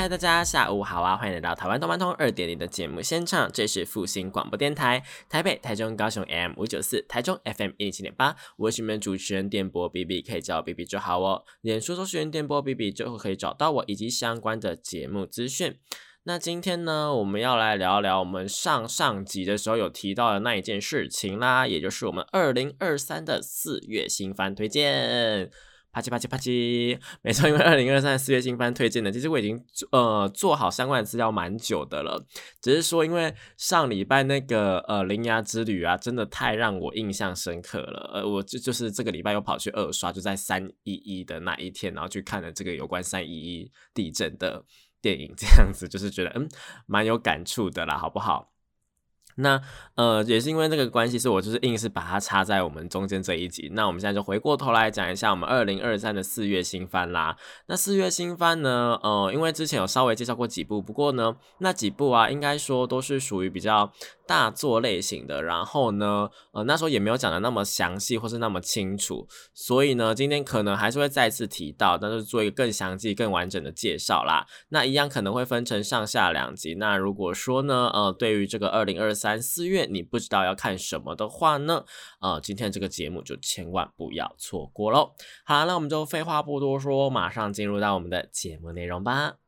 嗨，大家下午好啊！欢迎来到台湾动漫通二点零的节目现场，这是复兴广播电台，台北、台中、高雄 M 五九四，台中 FM 一零七点八。我是你们主持人电波 B B，可以叫我 B B 就好哦。脸书搜寻电波 B B 就会可以找到我以及相关的节目资讯。那今天呢，我们要来聊聊我们上上集的时候有提到的那一件事情啦，也就是我们二零二三的四月新番推荐。啪叽啪叽啪叽，没错，因为二零二三四月新番推荐的，其实我已经呃做好相关的资料蛮久的了，只是说因为上礼拜那个呃铃芽之旅啊，真的太让我印象深刻了，呃，我就就是这个礼拜又跑去二刷，就在三一一的那一天，然后去看了这个有关三一一地震的电影，这样子就是觉得嗯蛮有感触的啦，好不好？那呃，也是因为这个关系，是我就是硬是把它插在我们中间这一集。那我们现在就回过头来讲一下我们二零二三的四月新番啦。那四月新番呢，呃，因为之前有稍微介绍过几部，不过呢，那几部啊，应该说都是属于比较。大作类型的，然后呢，呃，那时候也没有讲的那么详细或是那么清楚，所以呢，今天可能还是会再次提到，但是做一个更详细、更完整的介绍啦。那一样可能会分成上下两集。那如果说呢，呃，对于这个二零二三四月你不知道要看什么的话呢，呃，今天这个节目就千万不要错过喽。好，那我们就废话不多说，马上进入到我们的节目内容吧。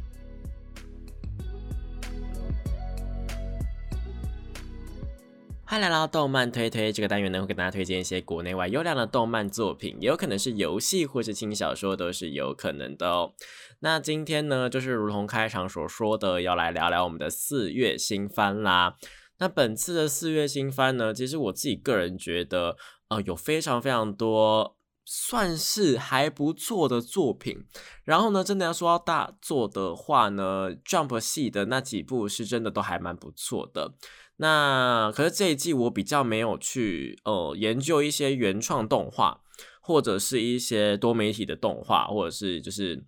欢迎来到动漫推推这个单元呢，会给大家推荐一些国内外优良的动漫作品，也有可能是游戏或是轻小说，都是有可能的哦。那今天呢，就是如同开场所说的，要来聊聊我们的四月新番啦。那本次的四月新番呢，其实我自己个人觉得，呃，有非常非常多算是还不错的作品。然后呢，真的要说到大作的话呢，Jump 系的那几部是真的都还蛮不错的。那可是这一季我比较没有去呃研究一些原创动画，或者是一些多媒体的动画，或者是就是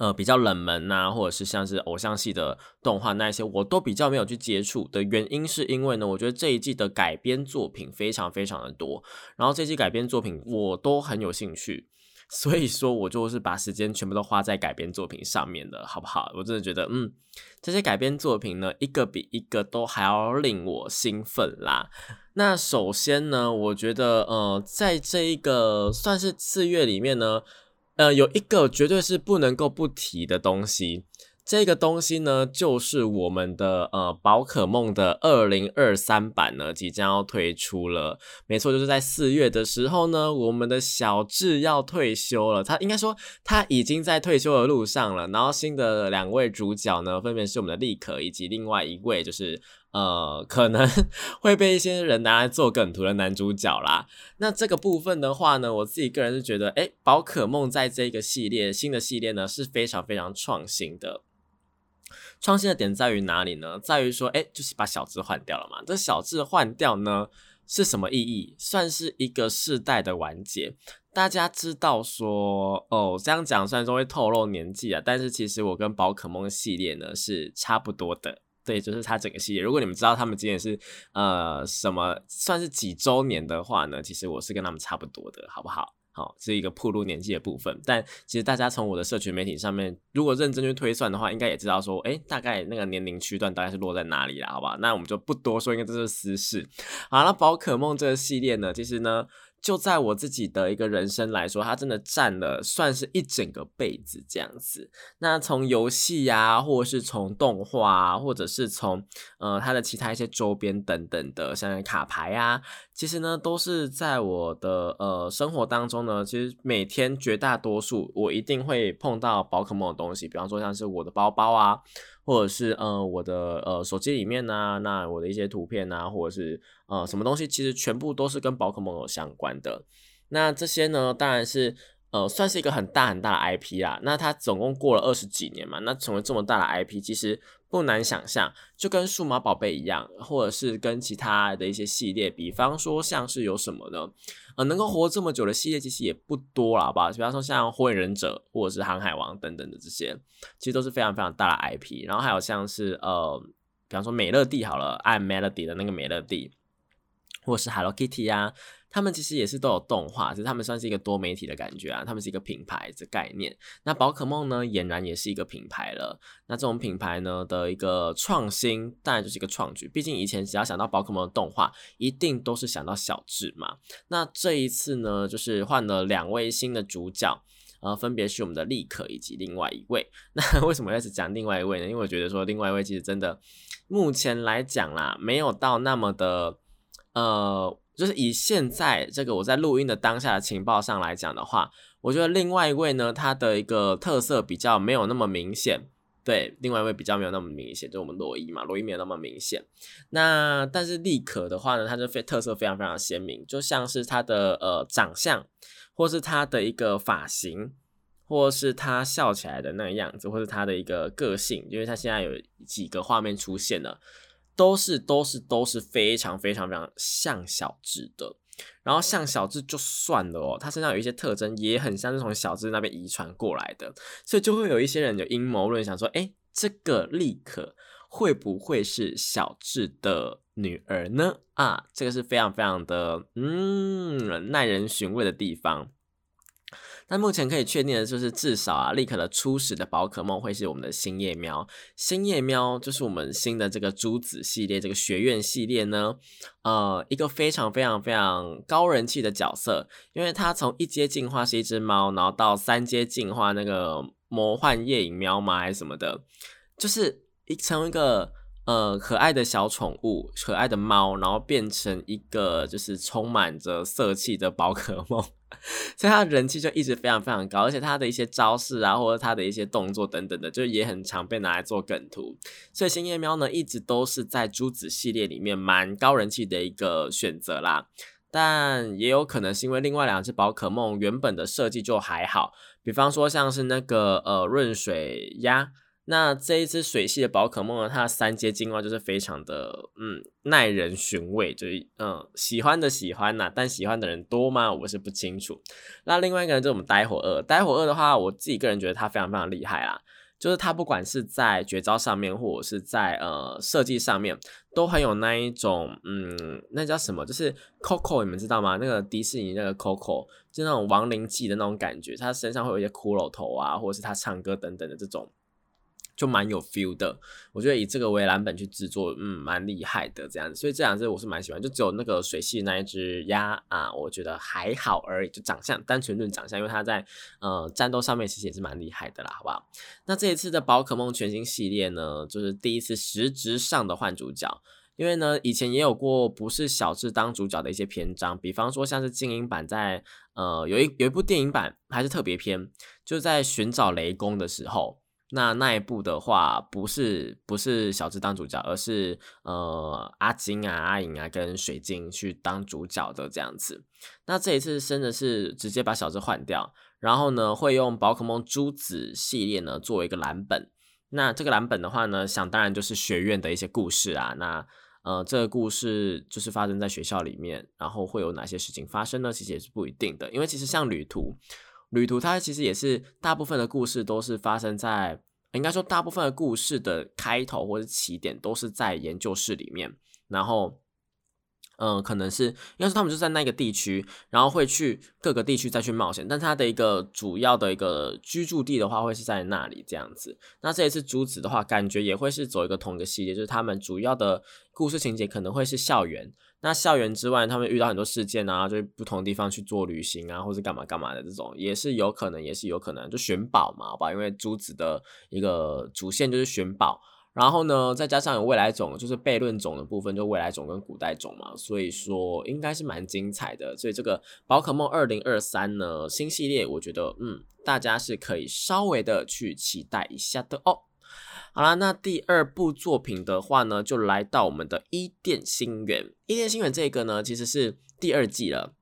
呃比较冷门呐，或者是像是偶像系的动画那一些，我都比较没有去接触的原因，是因为呢，我觉得这一季的改编作品非常非常的多，然后这季改编作品我都很有兴趣。所以说，我就是把时间全部都花在改编作品上面的，好不好？我真的觉得，嗯，这些改编作品呢，一个比一个都还要令我兴奋啦。那首先呢，我觉得，呃，在这一个算是四月里面呢，呃，有一个绝对是不能够不提的东西。这个东西呢，就是我们的呃宝可梦的二零二三版呢，即将要推出了。没错，就是在四月的时候呢，我们的小智要退休了。他应该说他已经在退休的路上了。然后新的两位主角呢，分别是我们的立可以及另外一位，就是呃可能 会被一些人拿来做梗图的男主角啦。那这个部分的话呢，我自己个人是觉得，哎，宝可梦在这个系列新的系列呢是非常非常创新的。创新的点在于哪里呢？在于说，哎，就是把小智换掉了嘛。这小智换掉呢，是什么意义？算是一个世代的完结。大家知道说，哦，这样讲虽然说会透露年纪啊，但是其实我跟宝可梦系列呢是差不多的。对，就是它整个系列。如果你们知道他们今年是呃什么算是几周年的话呢，其实我是跟他们差不多的，好不好？好，是一个铺路年纪的部分，但其实大家从我的社群媒体上面，如果认真去推算的话，应该也知道说，哎，大概那个年龄区段大概是落在哪里了，好吧？那我们就不多说，因为这是私事。好，那宝可梦这个系列呢，其实呢。就在我自己的一个人生来说，它真的占了算是一整个辈子这样子。那从游戏呀，或者是从动画，啊或者是从呃它的其他一些周边等等的，像卡牌啊，其实呢都是在我的呃生活当中呢，其实每天绝大多数我一定会碰到宝可梦的东西，比方说像是我的包包啊。或者是呃我的呃手机里面呢，那我的一些图片啊，或者是呃什么东西，其实全部都是跟宝可梦有相关的。那这些呢，当然是。呃，算是一个很大很大的 IP 啦。那它总共过了二十几年嘛，那成为这么大的 IP，其实不难想象，就跟数码宝贝一样，或者是跟其他的一些系列，比方说像是有什么呢？呃，能够活这么久的系列其实也不多了，好吧？比方说像火影忍者或者是航海王等等的这些，其实都是非常非常大的 IP。然后还有像是呃，比方说美乐蒂好了，爱 Melody 的那个美乐蒂，或是 Hello Kitty 呀。他们其实也是都有动画，只是他们算是一个多媒体的感觉啊。他们是一个品牌的概念。那宝可梦呢，俨然也是一个品牌了。那这种品牌呢的一个创新，当然就是一个创举。毕竟以前只要想到宝可梦的动画，一定都是想到小智嘛。那这一次呢，就是换了两位新的主角，呃，分别是我们的立可以及另外一位。那为什么开始讲另外一位呢？因为我觉得说另外一位其实真的，目前来讲啦，没有到那么的，呃。就是以现在这个我在录音的当下的情报上来讲的话，我觉得另外一位呢，他的一个特色比较没有那么明显。对，另外一位比较没有那么明显，就我们罗伊嘛，罗伊没有那么明显。那但是立可的话呢，他就非特色非常非常鲜明，就像是他的呃长相，或是他的一个发型，或是他笑起来的那个样子，或是他的一个个性，因为他现在有几个画面出现了。都是都是都是非常非常非常像小智的，然后像小智就算了哦，他身上有一些特征也很像是从小智那边遗传过来的，所以就会有一些人有阴谋论，想说，哎，这个立可会不会是小智的女儿呢？啊，这个是非常非常的嗯耐人寻味的地方。那目前可以确定的就是，至少啊，立刻的初始的宝可梦会是我们的星夜喵。星夜喵就是我们新的这个珠子系列，这个学院系列呢，呃，一个非常非常非常高人气的角色，因为它从一阶进化是一只猫，然后到三阶进化那个魔幻夜影喵嘛还是什么的，就是一成一个呃可爱的小宠物，可爱的猫，然后变成一个就是充满着色气的宝可梦。所以他人气就一直非常非常高，而且他的一些招式啊，或者他的一些动作等等的，就也很常被拿来做梗图。所以星夜喵呢，一直都是在珠子系列里面蛮高人气的一个选择啦。但也有可能是因为另外两只宝可梦原本的设计就还好，比方说像是那个呃润水鸭。那这一只水系的宝可梦呢，它的三阶进化就是非常的嗯耐人寻味，就是嗯喜欢的喜欢呐，但喜欢的人多吗？我是不清楚。那另外一个人就是我们呆火二，呆火二的话，我自己个人觉得它非常非常厉害啦，就是它不管是在绝招上面，或者是在呃设计上面，都很有那一种嗯那叫什么，就是 Coco，你们知道吗？那个迪士尼那个 Coco，就那种亡灵记的那种感觉，它身上会有一些骷髅头啊，或者是它唱歌等等的这种。就蛮有 feel 的，我觉得以这个为蓝本去制作，嗯，蛮厉害的这样子，所以这两只我是蛮喜欢，就只有那个水系那一只鸭啊，我觉得还好而已，就长相单纯论长相，因为它在呃战斗上面其实也是蛮厉害的啦，好不好？那这一次的宝可梦全新系列呢，就是第一次实质上的换主角，因为呢以前也有过不是小智当主角的一些篇章，比方说像是精英版在呃有一有一部电影版还是特别篇，就在寻找雷公的时候。那那一部的话，不是不是小智当主角，而是呃阿金啊、阿颖啊跟水晶去当主角的这样子。那这一次真的是直接把小智换掉，然后呢会用宝可梦珠子系列呢作为一个蓝本。那这个蓝本的话呢，想当然就是学院的一些故事啊。那呃这个故事就是发生在学校里面，然后会有哪些事情发生呢？其实也是不一定的，因为其实像旅途。旅途它其实也是大部分的故事都是发生在，应该说大部分的故事的开头或者起点都是在研究室里面，然后。嗯，可能是应该是他们就在那个地区，然后会去各个地区再去冒险，但他的一个主要的一个居住地的话，会是在那里这样子。那这一次珠子的话，感觉也会是走一个同一个系列，就是他们主要的故事情节可能会是校园。那校园之外，他们遇到很多事件啊，就是不同地方去做旅行啊，或是干嘛干嘛的这种，也是有可能，也是有可能，就寻宝嘛，好吧？因为珠子的一个主线就是寻宝。然后呢，再加上有未来种，就是悖论种的部分，就未来种跟古代种嘛，所以说应该是蛮精彩的。所以这个宝可梦二零二三呢新系列，我觉得嗯，大家是可以稍微的去期待一下的哦。好啦，那第二部作品的话呢，就来到我们的伊甸星园。伊甸星园这个呢，其实是第二季了。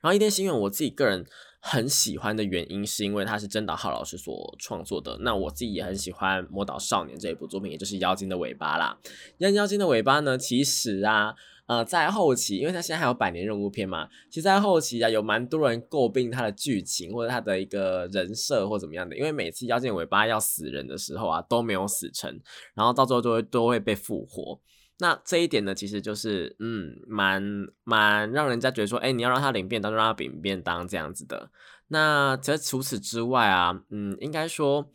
然后伊甸星源，我自己个人很喜欢的原因，是因为它是真岛浩老师所创作的。那我自己也很喜欢《魔导少年》这一部作品，也就是《妖精的尾巴》啦。妖妖精的尾巴呢，其实啊。呃，在后期，因为他现在还有百年任务片嘛，其实，在后期啊，有蛮多人诟病他的剧情或者他的一个人设或怎么样的，因为每次妖精尾巴要死人的时候啊，都没有死成，然后到最后都会都会被复活。那这一点呢，其实就是嗯，蛮蛮让人家觉得说，哎，你要让他领便当就让他领便当这样子的。那其实除此之外啊，嗯，应该说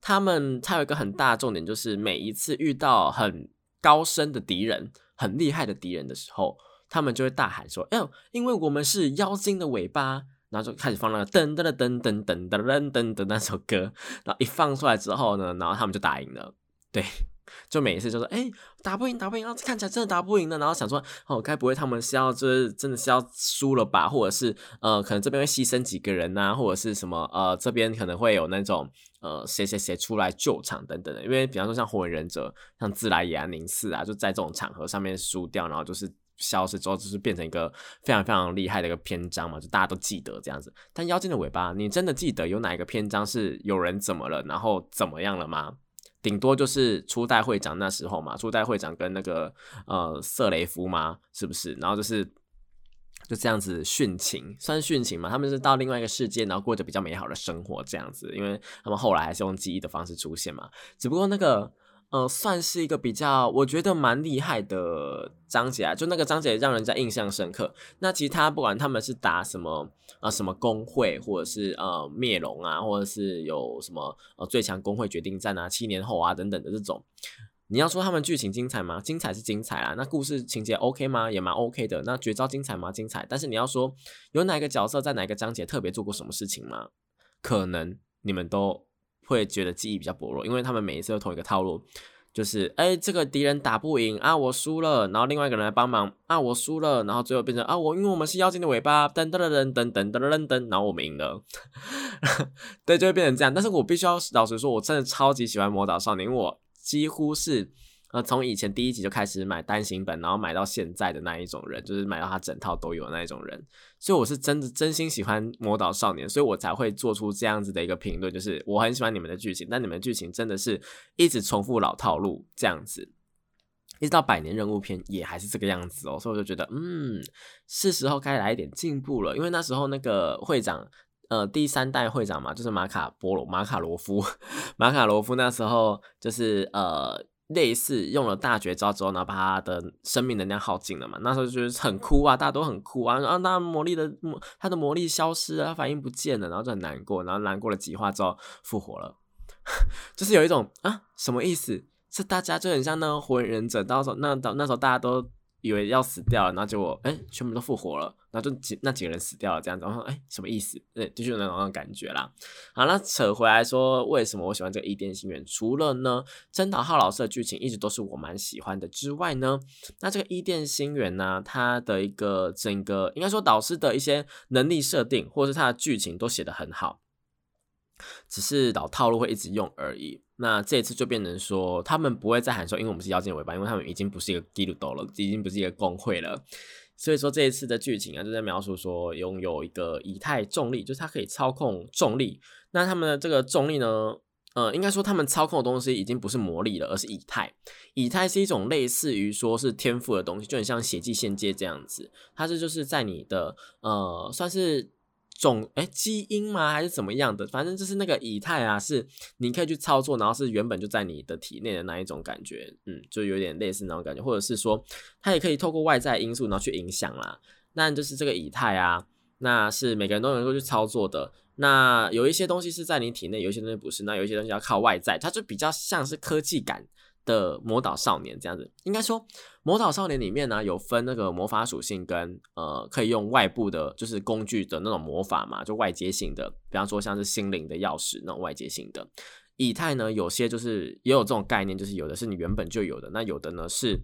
他们他有一个很大的重点，就是每一次遇到很高深的敌人。很厉害的敌人的时候，他们就会大喊说：“哎呦，因为我们是妖精的尾巴。”然后就开始放那个噔噔噔噔噔噔噔噔的那首歌。然后一放出来之后呢，然后他们就打赢了。对，就每一次就说：“哎，打不赢，打不赢，然后看起来真的打不赢的。”然后想说：“哦，该不会他们是要就是真的是要输了吧？或者是呃，可能这边会牺牲几个人呐，或者是什么呃，这边可能会有那种。”呃，谁谁谁出来救场等等的，因为比方说像火影忍者、像自来也啊、宁次啊，就在这种场合上面输掉，然后就是消失之后，就是变成一个非常非常厉害的一个篇章嘛，就大家都记得这样子。但妖精的尾巴，你真的记得有哪一个篇章是有人怎么了，然后怎么样了吗？顶多就是初代会长那时候嘛，初代会长跟那个呃瑟雷夫嘛？是不是？然后就是。就这样子殉情，算殉情嘛？他们是到另外一个世界，然后过着比较美好的生活，这样子。因为他们后来还是用记忆的方式出现嘛。只不过那个，呃，算是一个比较，我觉得蛮厉害的章节啊。就那个章节让人家印象深刻。那其他不管他们是打什么啊，什么工会，或者是呃灭龙啊，或者是有什么呃最强工会决定战啊，七年后啊等等的这种。你要说他们剧情精彩吗？精彩是精彩啦。那故事情节 OK 吗？也蛮 OK 的。那绝招精彩吗？精彩。但是你要说有哪个角色在哪个章节特别做过什么事情吗？可能你们都会觉得记忆比较薄弱，因为他们每一次都同一个套路，就是哎这个敌人打不赢啊，我输了，然后另外一个人来帮忙啊，我输了，然后最后变成啊我因为我们是妖精的尾巴，噔噔噔噔噔噔噔噔，然后我们赢了，对，就会变成这样。但是我必须要老实说，我真的超级喜欢魔导少年，因为我。几乎是，呃，从以前第一集就开始买单行本，然后买到现在的那一种人，就是买到他整套都有那一种人，所以我是真的真心喜欢《魔导少年》，所以我才会做出这样子的一个评论，就是我很喜欢你们的剧情，但你们剧情真的是一直重复老套路这样子，一直到百年任务篇也还是这个样子哦，所以我就觉得，嗯，是时候该来一点进步了，因为那时候那个会长。呃，第三代会长嘛，就是马卡波罗马卡罗夫，马卡罗夫那时候就是呃，类似用了大绝招之后，呢把他的生命能量耗尽了嘛。那时候就是很哭啊，大家都很哭啊，啊那魔力的魔，他的魔力消失了，他反应不见了，然后就很难过，然后难过了几话之后复活了，就是有一种啊，什么意思？是大家就很像那个火影忍者，到时候那到那时候大家都。以为要死掉了，然后结果哎，全部都复活了，然后就几那几个人死掉了，这样子，然后哎，什么意思？对，就是那种感觉啦。好，那扯回来说，为什么我喜欢这个伊甸星源？除了呢，真岛浩老师的剧情一直都是我蛮喜欢的之外呢，那这个伊甸星源呢，它的一个整个应该说导师的一些能力设定，或者是它的剧情都写得很好。只是老套路会一直用而已。那这一次就变成说，他们不会再喊说，因为我们是妖精尾巴，因为他们已经不是一个基鲁斗了，已经不是一个工会了。所以说这一次的剧情啊，就在描述说，拥有一个以太重力，就是它可以操控重力。那他们的这个重力呢，呃，应该说他们操控的东西已经不是魔力了，而是以太。以太是一种类似于说是天赋的东西，就很像血迹线接这样子。它是就是在你的呃，算是。种哎基因吗还是怎么样的？反正就是那个以太啊，是你可以去操作，然后是原本就在你的体内的那一种感觉，嗯，就有点类似那种感觉，或者是说它也可以透过外在因素然后去影响啦。那就是这个以太啊，那是每个人都能够去操作的。那有一些东西是在你体内，有一些东西不是，那有一些东西要靠外在，它就比较像是科技感。的魔导少年这样子，应该说魔导少年里面呢有分那个魔法属性跟呃可以用外部的，就是工具的那种魔法嘛，就外接性的，比方说像是心灵的钥匙那种外接性的。以太呢有些就是也有这种概念，就是有的是你原本就有的，那有的呢是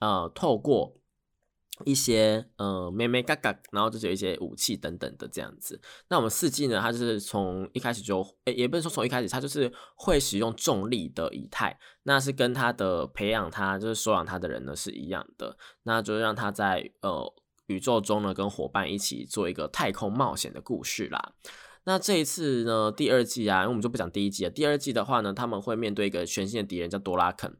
呃透过一些呃妹妹嘎嘎，然后就是有一些武器等等的这样子。那我们四季呢，它就是从一开始就，诶也不是说从一开始，它就是会使用重力的仪态，那是跟他的培养他就是收养他的人呢是一样的，那就让他在呃宇宙中呢跟伙伴一起做一个太空冒险的故事啦。那这一次呢，第二季啊，因为我们就不讲第一季了。第二季的话呢，他们会面对一个全新的敌人，叫多拉肯。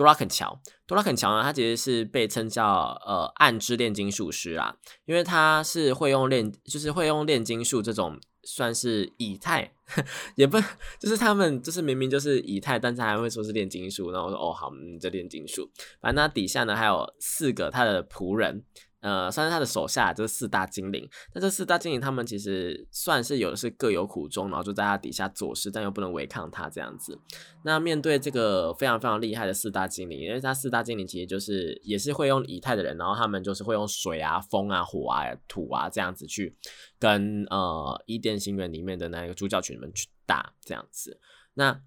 多拉肯乔，多拉肯乔呢，他其实是被称叫呃暗之炼金术师啊，因为他是会用炼，就是会用炼金术这种算是以太，也不就是他们就是明明就是以太，但是还会说是炼金术，然后我说哦好，这炼金术，反正他底下呢还有四个他的仆人。呃，算是他的手下，就是四大精灵。那这四大精灵，他们其实算是有的是各有苦衷，然后就在他底下做事，但又不能违抗他这样子。那面对这个非常非常厉害的四大精灵，因为他四大精灵其实就是也是会用以太的人，然后他们就是会用水啊、风啊、火啊、土啊这样子去跟呃伊甸星源里面的那个主角群们去打这样子。那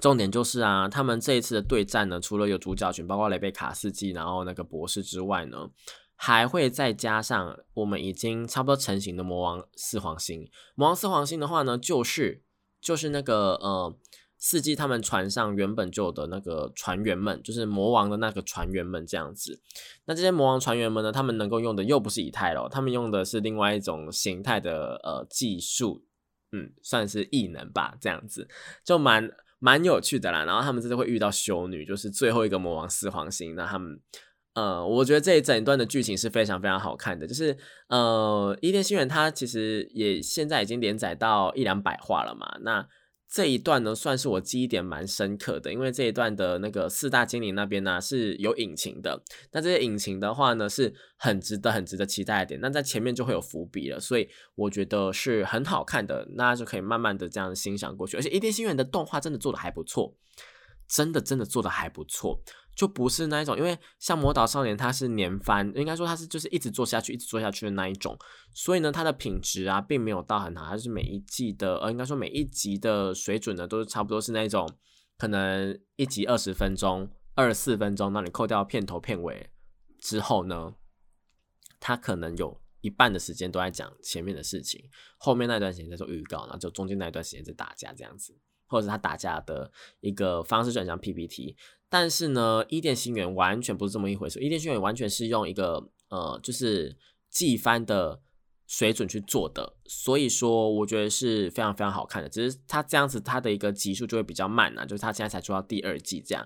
重点就是啊，他们这一次的对战呢，除了有主角群，包括雷贝卡斯基，然后那个博士之外呢，还会再加上我们已经差不多成型的魔王四皇星。魔王四皇星的话呢，就是就是那个呃，四季他们船上原本就有的那个船员们，就是魔王的那个船员们这样子。那这些魔王船员们呢，他们能够用的又不是以太了，他们用的是另外一种形态的呃技术，嗯，算是异能吧，这样子就蛮。蛮有趣的啦，然后他们这次会遇到修女，就是最后一个魔王四皇星。那他们，呃，我觉得这一整段的剧情是非常非常好看的。就是呃，伊甸星源它其实也现在已经连载到一两百话了嘛。那这一段呢，算是我记忆点蛮深刻的，因为这一段的那个四大精灵那边呢是有引擎的。那这些引擎的话呢，是很值得、很值得期待的点。那在前面就会有伏笔了，所以我觉得是很好看的，那就可以慢慢的这样欣赏过去。而且一甸星愿的动画真的做的还不错，真的真的做的还不错。就不是那一种，因为像《魔导少年》它是年番，应该说它是就是一直做下去，一直做下去的那一种，所以呢，它的品质啊，并没有到很好，它是每一季的，呃，应该说每一集的水准呢，都是差不多是那种，可能一集二十分钟，二十四分钟，那你扣掉片头片尾之后呢，它可能有一半的时间都在讲前面的事情，后面那段时间在做预告，然后就中间那一段时间在打架这样子，或者他打架的一个方式，转向 PPT。但是呢，伊甸星源完全不是这么一回事。伊甸星源完全是用一个呃，就是季番的水准去做的，所以说我觉得是非常非常好看的。只是它这样子，它的一个集数就会比较慢啊，就是它现在才做到第二季这样，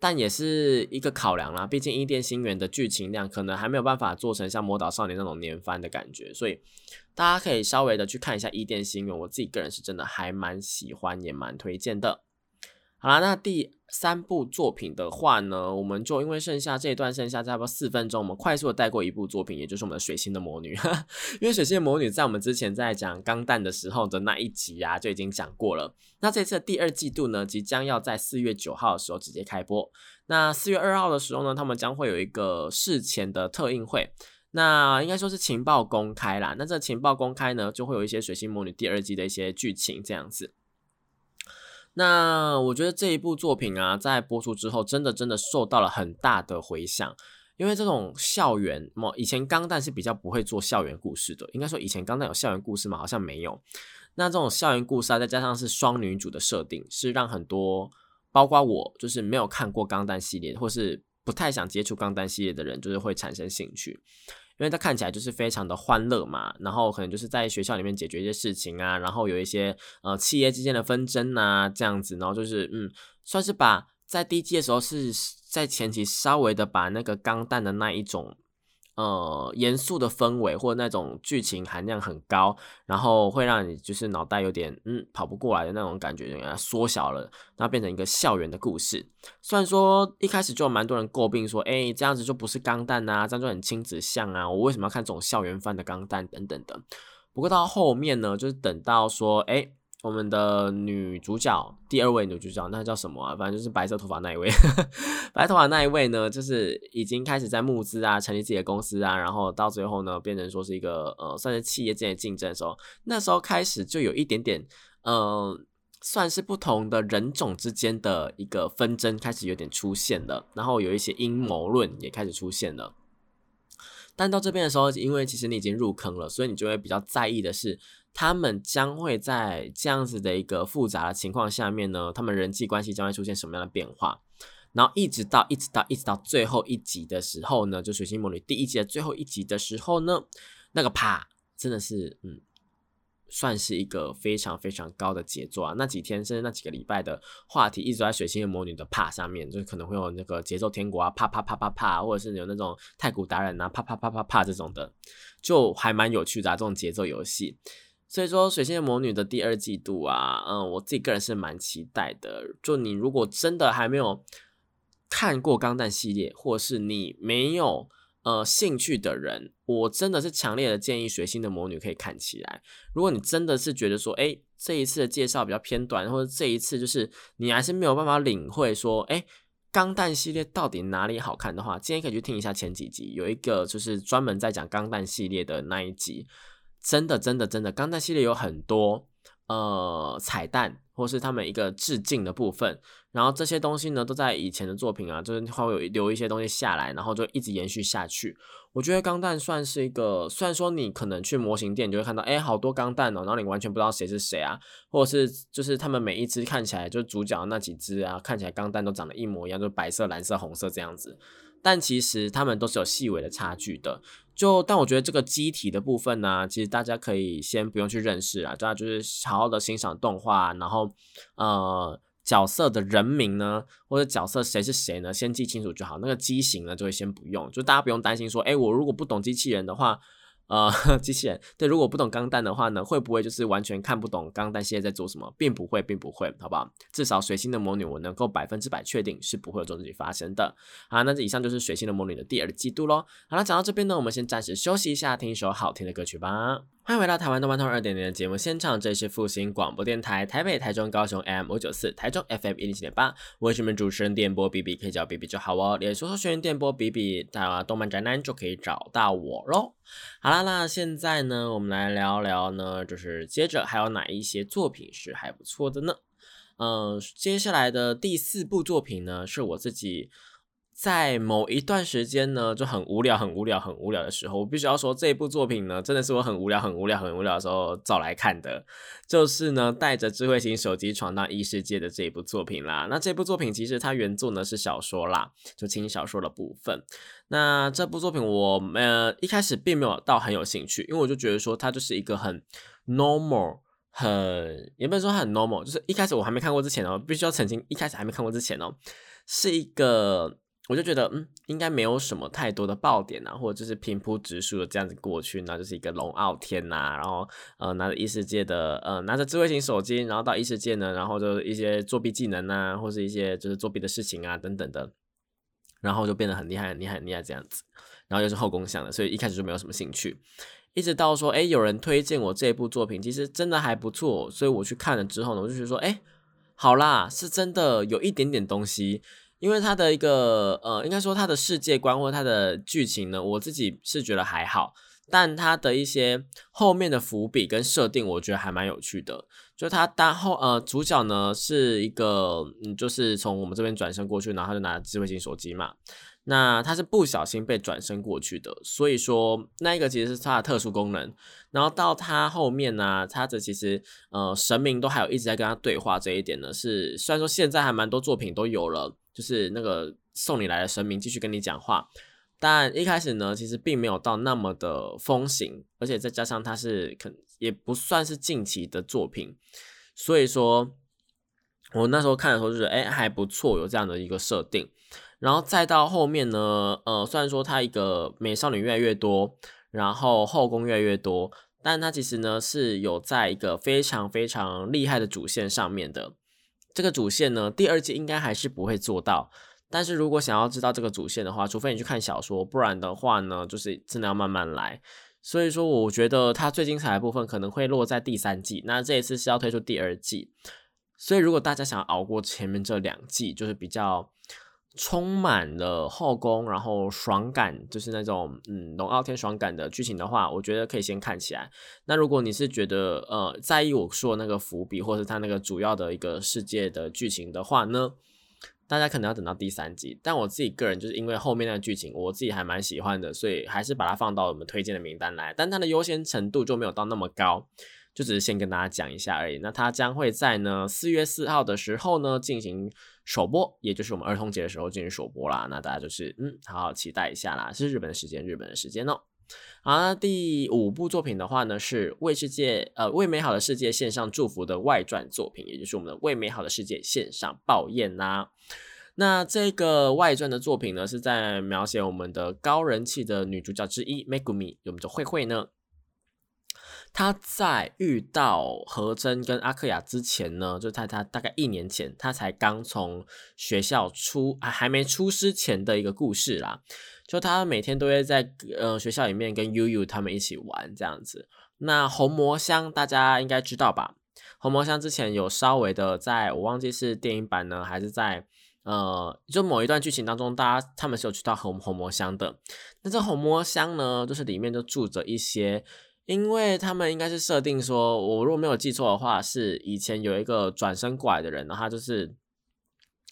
但也是一个考量啦。毕竟伊甸星源的剧情量可能还没有办法做成像魔导少年那种年番的感觉，所以大家可以稍微的去看一下伊甸星云。我自己个人是真的还蛮喜欢，也蛮推荐的。好啦，那第三部作品的话呢，我们就因为剩下这一段剩下差不多四分钟，我们快速的带过一部作品，也就是我们的水星的魔女。因为水星的魔女在我们之前在讲钢弹的时候的那一集啊，就已经讲过了。那这次第二季度呢，即将要在四月九号的时候直接开播。那四月二号的时候呢，他们将会有一个事前的特映会，那应该说是情报公开啦。那这情报公开呢，就会有一些水星魔女第二季的一些剧情这样子。那我觉得这一部作品啊，在播出之后，真的真的受到了很大的回响。因为这种校园，么以前钢弹是比较不会做校园故事的。应该说以前钢弹有校园故事吗？好像没有。那这种校园故事啊，再加上是双女主的设定，是让很多，包括我，就是没有看过钢弹系列，或是不太想接触钢弹系列的人，就是会产生兴趣。因为他看起来就是非常的欢乐嘛，然后可能就是在学校里面解决一些事情啊，然后有一些呃企业之间的纷争啊这样子，然后就是嗯，算是把在第一季的时候是在前期稍微的把那个钢弹的那一种。呃，严肃的氛围或者那种剧情含量很高，然后会让你就是脑袋有点嗯跑不过来的那种感觉，给它缩小了，然后变成一个校园的故事。虽然说一开始就有蛮多人诟病说，哎，这样子就不是钢弹啊，这样就很亲子向啊，我为什么要看这种校园番的钢弹等等的。不过到后面呢，就是等到说，哎。我们的女主角，第二位女主角，那叫什么啊？反正就是白色头发那一位，白头发那一位呢，就是已经开始在募资啊，成立自己的公司啊，然后到最后呢，变成说是一个呃，算是企业间的竞争的时候，那时候开始就有一点点，呃，算是不同的人种之间的一个纷争开始有点出现了，然后有一些阴谋论也开始出现了。但到这边的时候，因为其实你已经入坑了，所以你就会比较在意的是，他们将会在这样子的一个复杂的情况下面呢，他们人际关系将会出现什么样的变化？然后一直到一直到一直到最后一集的时候呢，就《水星魔女》第一集的最后一集的时候呢，那个啪，真的是嗯。算是一个非常非常高的杰作啊！那几天甚至那几个礼拜的话题一直在水星魔女的啪上面，就可能会有那个节奏天国啊，啪啪啪啪啪，或者是有那种太古达人啊，啪啪啪啪啪这种的，就还蛮有趣的这种节奏游戏。所以说，水星魔女的第二季度啊，嗯，我自己个人是蛮期待的。就你如果真的还没有看过钢弹系列，或是你没有。呃，兴趣的人，我真的是强烈的建议《水星的魔女》可以看起来。如果你真的是觉得说，哎，这一次的介绍比较偏短，或者这一次就是你还是没有办法领会说，哎，钢弹系列到底哪里好看的话，今天可以去听一下前几集，有一个就是专门在讲钢弹系列的那一集，真的，真的，真的，钢弹系列有很多呃彩蛋。或是他们一个致敬的部分，然后这些东西呢，都在以前的作品啊，就是会有留一些东西下来，然后就一直延续下去。我觉得钢弹算是一个，虽然说你可能去模型店就会看到，哎，好多钢弹哦，然后你完全不知道谁是谁啊，或者是就是他们每一只看起来就主角那几只啊，看起来钢弹都长得一模一样，就白色、蓝色、红色这样子，但其实他们都是有细微的差距的。就但我觉得这个机体的部分呢，其实大家可以先不用去认识啊，大家就是好好的欣赏动画，然后呃角色的人名呢，或者角色谁是谁呢，先记清楚就好。那个机型呢，就会先不用，就大家不用担心说，哎，我如果不懂机器人的话。呃，机器人对，如果不懂钢弹的话呢，会不会就是完全看不懂钢弹现在在做什么？并不会，并不会，好不好？至少水星的魔女，我能够百分之百确定是不会有这种事情发生的。好，那这以上就是水星的魔女的第二季度喽。好了，讲到这边呢，我们先暂时休息一下，听一首好听的歌曲吧。欢迎回到台湾动漫通二点零的节目现场，这里是复兴广播电台台北、台中、高雄 M 五九四，台中 FM 一零七点八，我是你们主持人电波 B B，可以叫 B B 就好哦。脸书搜寻电波 B B，打动漫宅男就可以找到我喽。好啦，那现在呢，我们来聊聊呢，就是接着还有哪一些作品是还不错的呢？嗯，接下来的第四部作品呢，是我自己。在某一段时间呢，就很无聊、很无聊、很无聊的时候，我必须要说这一部作品呢，真的是我很无聊、很无聊、很无聊的时候找来看的，就是呢带着智慧型手机闯荡异世界的这一部作品啦。那这部作品其实它原作呢是小说啦，就轻小说的部分。那这部作品我呃一开始并没有到很有兴趣，因为我就觉得说它就是一个很 normal，很也不能说很 normal，就是一开始我还没看过之前哦，必须要澄清，一开始还没看过之前哦，是一个。我就觉得，嗯，应该没有什么太多的爆点啊，或者就是平铺直述的这样子过去，那就是一个龙傲天呐，然后呃拿着异世界的呃拿着智慧型手机，然后到异世界呢，然后就一些作弊技能啊，或是一些就是作弊的事情啊等等的，然后就变得很厉害很厉害很厉害这样子，然后又是后宫向的，所以一开始就没有什么兴趣，一直到说，哎，有人推荐我这部作品，其实真的还不错，所以我去看了之后呢，我就觉得说，哎，好啦，是真的有一点点东西。因为他的一个呃，应该说他的世界观或他的剧情呢，我自己是觉得还好，但他的一些后面的伏笔跟设定，我觉得还蛮有趣的。就他当后呃主角呢是一个嗯，就是从我们这边转身过去，然后他就拿智慧型手机嘛。那他是不小心被转身过去的，所以说那一个其实是他的特殊功能。然后到他后面呢，他的其实呃神明都还有一直在跟他对话，这一点呢是虽然说现在还蛮多作品都有了。就是那个送你来的神明继续跟你讲话，但一开始呢，其实并没有到那么的风行，而且再加上它是可也不算是近期的作品，所以说我那时候看的时候就是，哎，还不错，有这样的一个设定。然后再到后面呢，呃，虽然说它一个美少女越来越多，然后后宫越来越多，但它其实呢是有在一个非常非常厉害的主线上面的。这个主线呢，第二季应该还是不会做到。但是如果想要知道这个主线的话，除非你去看小说，不然的话呢，就是真的要慢慢来。所以说，我觉得它最精彩的部分可能会落在第三季。那这一次是要推出第二季，所以如果大家想要熬过前面这两季，就是比较。充满了后宫，然后爽感，就是那种嗯龙傲天爽感的剧情的话，我觉得可以先看起来。那如果你是觉得呃在意我说那个伏笔，或是它那个主要的一个世界的剧情的话呢，大家可能要等到第三集。但我自己个人就是因为后面那个剧情，我自己还蛮喜欢的，所以还是把它放到我们推荐的名单来。但它的优先程度就没有到那么高，就只是先跟大家讲一下而已。那它将会在呢四月四号的时候呢进行首播，也就是我们儿童节的时候进行首播啦。那大家就是嗯，好好期待一下啦，是日本的时间，日本的时间哦。好，那第五部作品的话呢，是《为世界呃为美好的世界献上祝福》的外传作品，也就是我们的《为美好的世界献上抱怨》啦。那这个外传的作品呢，是在描写我们的高人气的女主角之一 Megumi，我们的慧慧呢。他在遇到何真跟阿克雅之前呢，就在他大概一年前，他才刚从学校出，还还没出师前的一个故事啦。就他每天都会在呃学校里面跟悠悠他们一起玩这样子。那红魔香大家应该知道吧？红魔香之前有稍微的，在我忘记是电影版呢，还是在呃就某一段剧情当中，大家他们是有去到红红魔乡的。那这红魔乡呢，就是里面就住着一些。因为他们应该是设定说，我如果没有记错的话，是以前有一个转身过来的人，然后他就是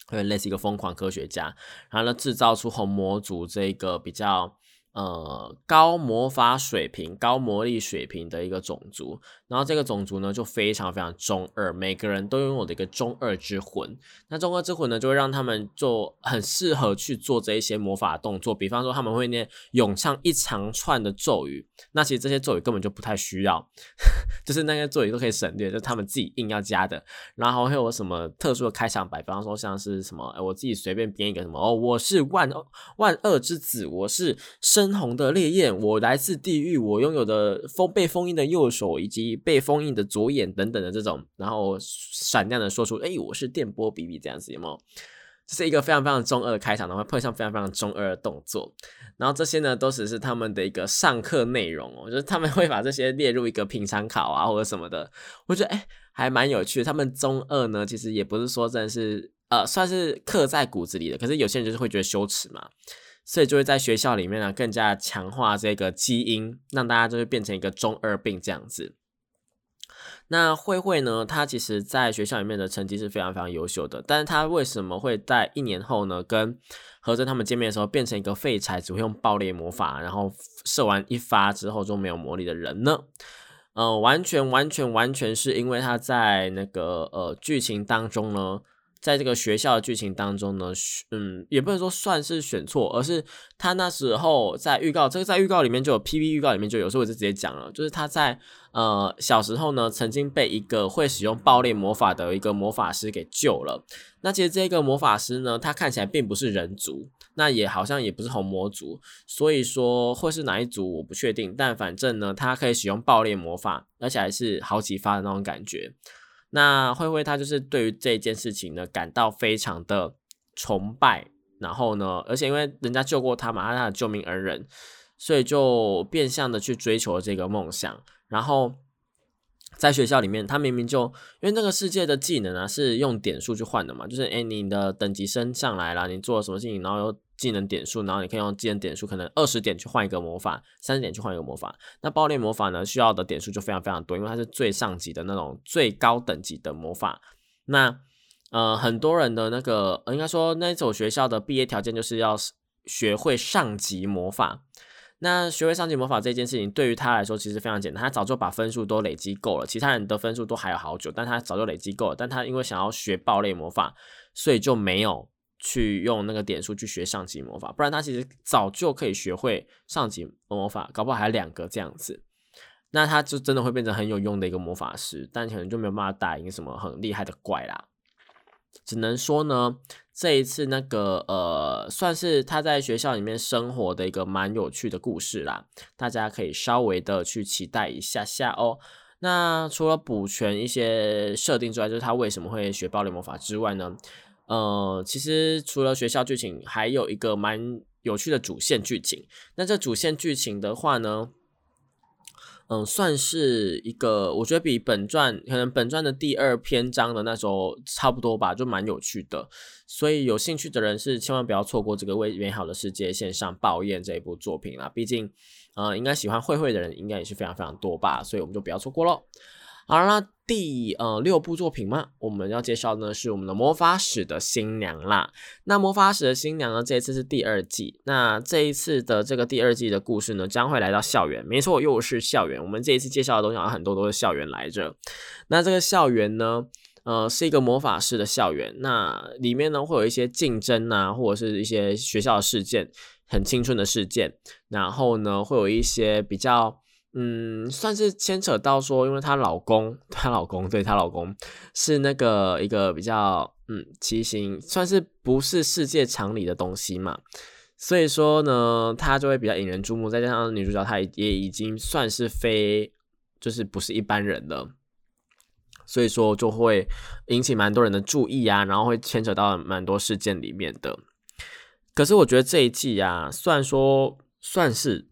会类似一个疯狂科学家，然后呢制造出红魔族这个比较。呃，高魔法水平、高魔力水平的一个种族，然后这个种族呢就非常非常中二，每个人都拥有的一个中二之魂。那中二之魂呢，就会让他们做很适合去做这一些魔法动作，比方说他们会念咏唱一长串的咒语，那其实这些咒语根本就不太需要，就是那些咒语都可以省略，就他们自己硬要加的。然后会有什么特殊的开场白，比方说像是什么，我自己随便编一个什么哦，我是万万恶之子，我是。深红的烈焰，我来自地狱，我拥有的封被封印的右手以及被封印的左眼等等的这种，然后闪亮的说出，哎，我是电波比比这样子，有没有？这是一个非常非常中二的开场，然后配上非常非常中二的动作，然后这些呢都只是他们的一个上课内容哦，就是他们 会把这些列入一个平常考啊或者什么的，我觉得哎还蛮有趣的。他们中二呢，其实也不是说真的是呃算是刻在骨子里的，可是有些人就是会觉得羞耻嘛。所以就会在学校里面呢，更加强化这个基因，让大家就会变成一个中二病这样子。那慧慧呢，她其实在学校里面的成绩是非常非常优秀的，但是她为什么会在一年后呢，跟何真他们见面的时候变成一个废柴，只会用爆裂魔法，然后射完一发之后就没有魔力的人呢？呃，完全完全完全是因为她在那个呃剧情当中呢。在这个学校的剧情当中呢，嗯，也不能说算是选错，而是他那时候在预告，这个在预告里面就有 P V 预告里面就有，所以我就直接讲了，就是他在呃小时候呢，曾经被一个会使用爆裂魔法的一个魔法师给救了。那其实这个魔法师呢，他看起来并不是人族，那也好像也不是红魔族，所以说会是哪一族我不确定，但反正呢，他可以使用爆裂魔法，而且还是好几发的那种感觉。那慧慧她就是对于这件事情呢感到非常的崇拜，然后呢，而且因为人家救过她嘛，她是她的救命恩人，所以就变相的去追求这个梦想，然后。在学校里面，他明明就因为那个世界的技能啊是用点数去换的嘛，就是哎你的等级升上来了，你做了什么事情，然后有技能点数，然后你可以用技能点数，可能二十点去换一个魔法，三十点去换一个魔法。那爆裂魔法呢，需要的点数就非常非常多，因为它是最上级的那种最高等级的魔法。那呃很多人的那个应该说那所学校的毕业条件就是要学会上级魔法。那学会上级魔法这件事情对于他来说其实非常简单，他早就把分数都累积够了，其他人的分数都还有好久，但他早就累积够了。但他因为想要学爆裂魔法，所以就没有去用那个点数去学上级魔法，不然他其实早就可以学会上级魔法，搞不好还两个这样子，那他就真的会变成很有用的一个魔法师，但可能就没有办法打赢什么很厉害的怪啦。只能说呢，这一次那个呃，算是他在学校里面生活的一个蛮有趣的故事啦，大家可以稍微的去期待一下下哦。那除了补全一些设定之外，就是他为什么会学暴力魔法之外呢？呃，其实除了学校剧情，还有一个蛮有趣的主线剧情。那这主线剧情的话呢？嗯，算是一个，我觉得比本传可能本传的第二篇章的那时候差不多吧，就蛮有趣的。所以有兴趣的人是千万不要错过这个为美好的世界献上抱怨这一部作品啦。毕竟，呃，应该喜欢慧慧的人应该也是非常非常多吧，所以我们就不要错过喽。好了，第呃六部作品吗？我们要介绍呢是我们的魔法使的新娘啦。那魔法使的新娘呢，这一次是第二季。那这一次的这个第二季的故事呢，将会来到校园。没错，又是校园。我们这一次介绍的东西好像很多都是校园来着。那这个校园呢，呃，是一个魔法师的校园。那里面呢会有一些竞争啊，或者是一些学校的事件，很青春的事件。然后呢，会有一些比较。嗯，算是牵扯到说，因为她老公，她老公对她老公是那个一个比较嗯畸形，算是不是世界常理的东西嘛，所以说呢，她就会比较引人注目。再加上女主角她也已经算是非就是不是一般人了，所以说就会引起蛮多人的注意啊，然后会牵扯到蛮多事件里面的。可是我觉得这一季啊，虽然说算是。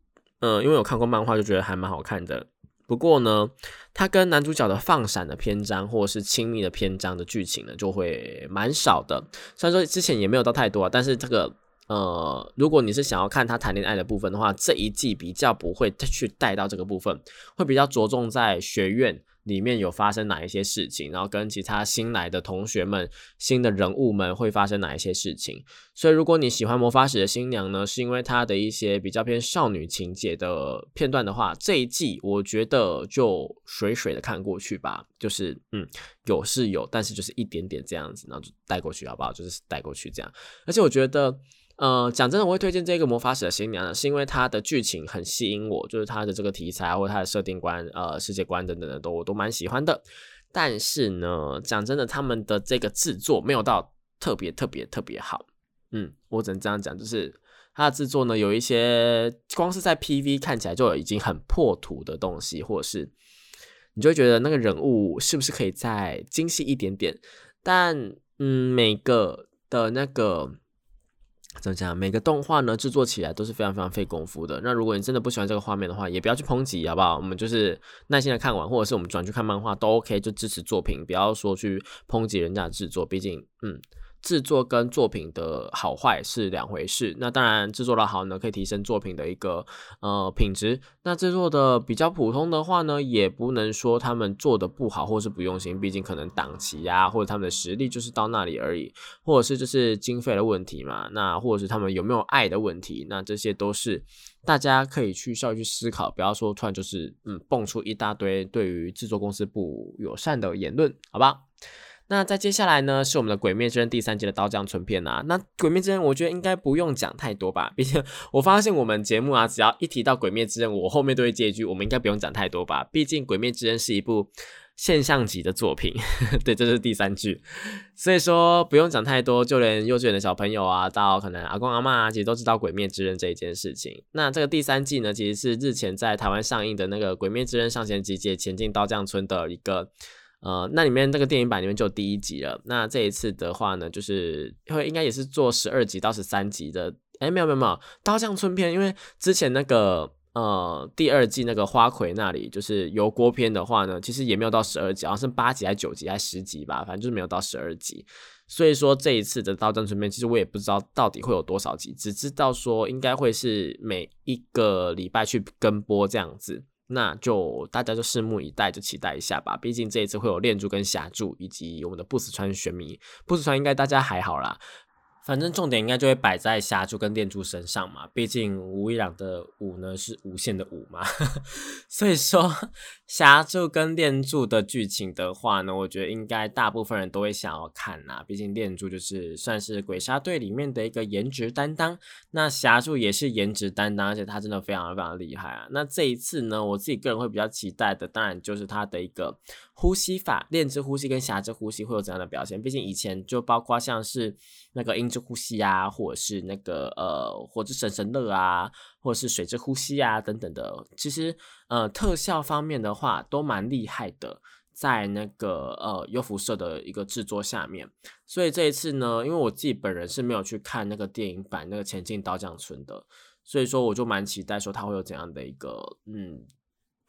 嗯，因为有看过漫画，就觉得还蛮好看的。不过呢，他跟男主角的放闪的篇章或者是亲密的篇章的剧情呢，就会蛮少的。虽然说之前也没有到太多啊，但是这个呃，如果你是想要看他谈恋爱的部分的话，这一季比较不会去带到这个部分，会比较着重在学院。里面有发生哪一些事情，然后跟其他新来的同学们、新的人物们会发生哪一些事情。所以，如果你喜欢魔法使的新娘呢，是因为她的一些比较偏少女情节的片段的话，这一季我觉得就水水的看过去吧。就是嗯，有是有，但是就是一点点这样子，然后就带过去好不好？就是带过去这样。而且我觉得。呃，讲真的，我会推荐这个魔法使的新娘呢，是因为它的剧情很吸引我，就是它的这个题材或者它的设定观、呃世界观等等的都我都蛮喜欢的。但是呢，讲真的，他们的这个制作没有到特别特别特别好。嗯，我只能这样讲，就是它的制作呢，有一些光是在 PV 看起来就已经很破土的东西，或者是你就会觉得那个人物是不是可以再精细一点点？但嗯，每个的那个。怎么讲？每个动画呢制作起来都是非常非常费功夫的。那如果你真的不喜欢这个画面的话，也不要去抨击，好不好？我们就是耐心的看完，或者是我们转去看漫画都 OK，就支持作品，不要说去抨击人家的制作。毕竟，嗯。制作跟作品的好坏是两回事。那当然，制作的好呢，可以提升作品的一个呃品质。那制作的比较普通的话呢，也不能说他们做的不好或是不用心。毕竟可能档期呀，或者他们的实力就是到那里而已，或者是就是经费的问题嘛。那或者是他们有没有爱的问题。那这些都是大家可以去稍微去思考，不要说突然就是嗯蹦出一大堆对于制作公司不友善的言论，好吧？那在接下来呢，是我们的《鬼灭之刃》第三季的刀匠村篇啊。那《鬼灭之刃》我觉得应该不用讲太多吧，毕竟我发现我们节目啊，只要一提到《鬼灭之刃》，我后面都会接一句，我们应该不用讲太多吧。毕竟《鬼灭之刃》是一部现象级的作品，对，这是第三句，所以说不用讲太多，就连幼稚园的小朋友啊，到可能阿公阿妈啊其实都知道《鬼灭之刃》这一件事情。那这个第三季呢，其实是日前在台湾上映的那个《鬼灭之刃》上弦集结前进刀匠村的一个。呃，那里面那个电影版里面就有第一集了。那这一次的话呢，就是会应该也是做十二集到十三集的。哎，没有没有没有，刀匠村篇，因为之前那个呃第二季那个花魁那里就是油锅篇的话呢，其实也没有到十二集，好像是八集还是九集还是十集吧，反正就是没有到十二集。所以说这一次的刀匠村篇，其实我也不知道到底会有多少集，只知道说应该会是每一个礼拜去跟播这样子。那就大家就拭目以待，就期待一下吧。毕竟这一次会有炼柱跟霞柱，以及我们的不死川玄弥。不死川应该大家还好啦。反正重点应该就会摆在霞柱跟电柱身上嘛，毕竟吴一朗的五呢是无限的五嘛，所以说霞柱跟电柱的剧情的话呢，我觉得应该大部分人都会想要看呐，毕竟电柱就是算是鬼杀队里面的一个颜值担当，那霞柱也是颜值担当，而且他真的非常非常厉害啊。那这一次呢，我自己个人会比较期待的，当然就是他的一个呼吸法，炼之呼吸跟霞之呼吸会有怎样的表现？毕竟以前就包括像是那个音。之呼吸啊，或者是那个呃火之神神乐啊，或者是水之呼吸啊等等的，其实呃特效方面的话都蛮厉害的，在那个呃优辐射的一个制作下面，所以这一次呢，因为我自己本人是没有去看那个电影版那个前进刀匠村的，所以说我就蛮期待说它会有怎样的一个嗯。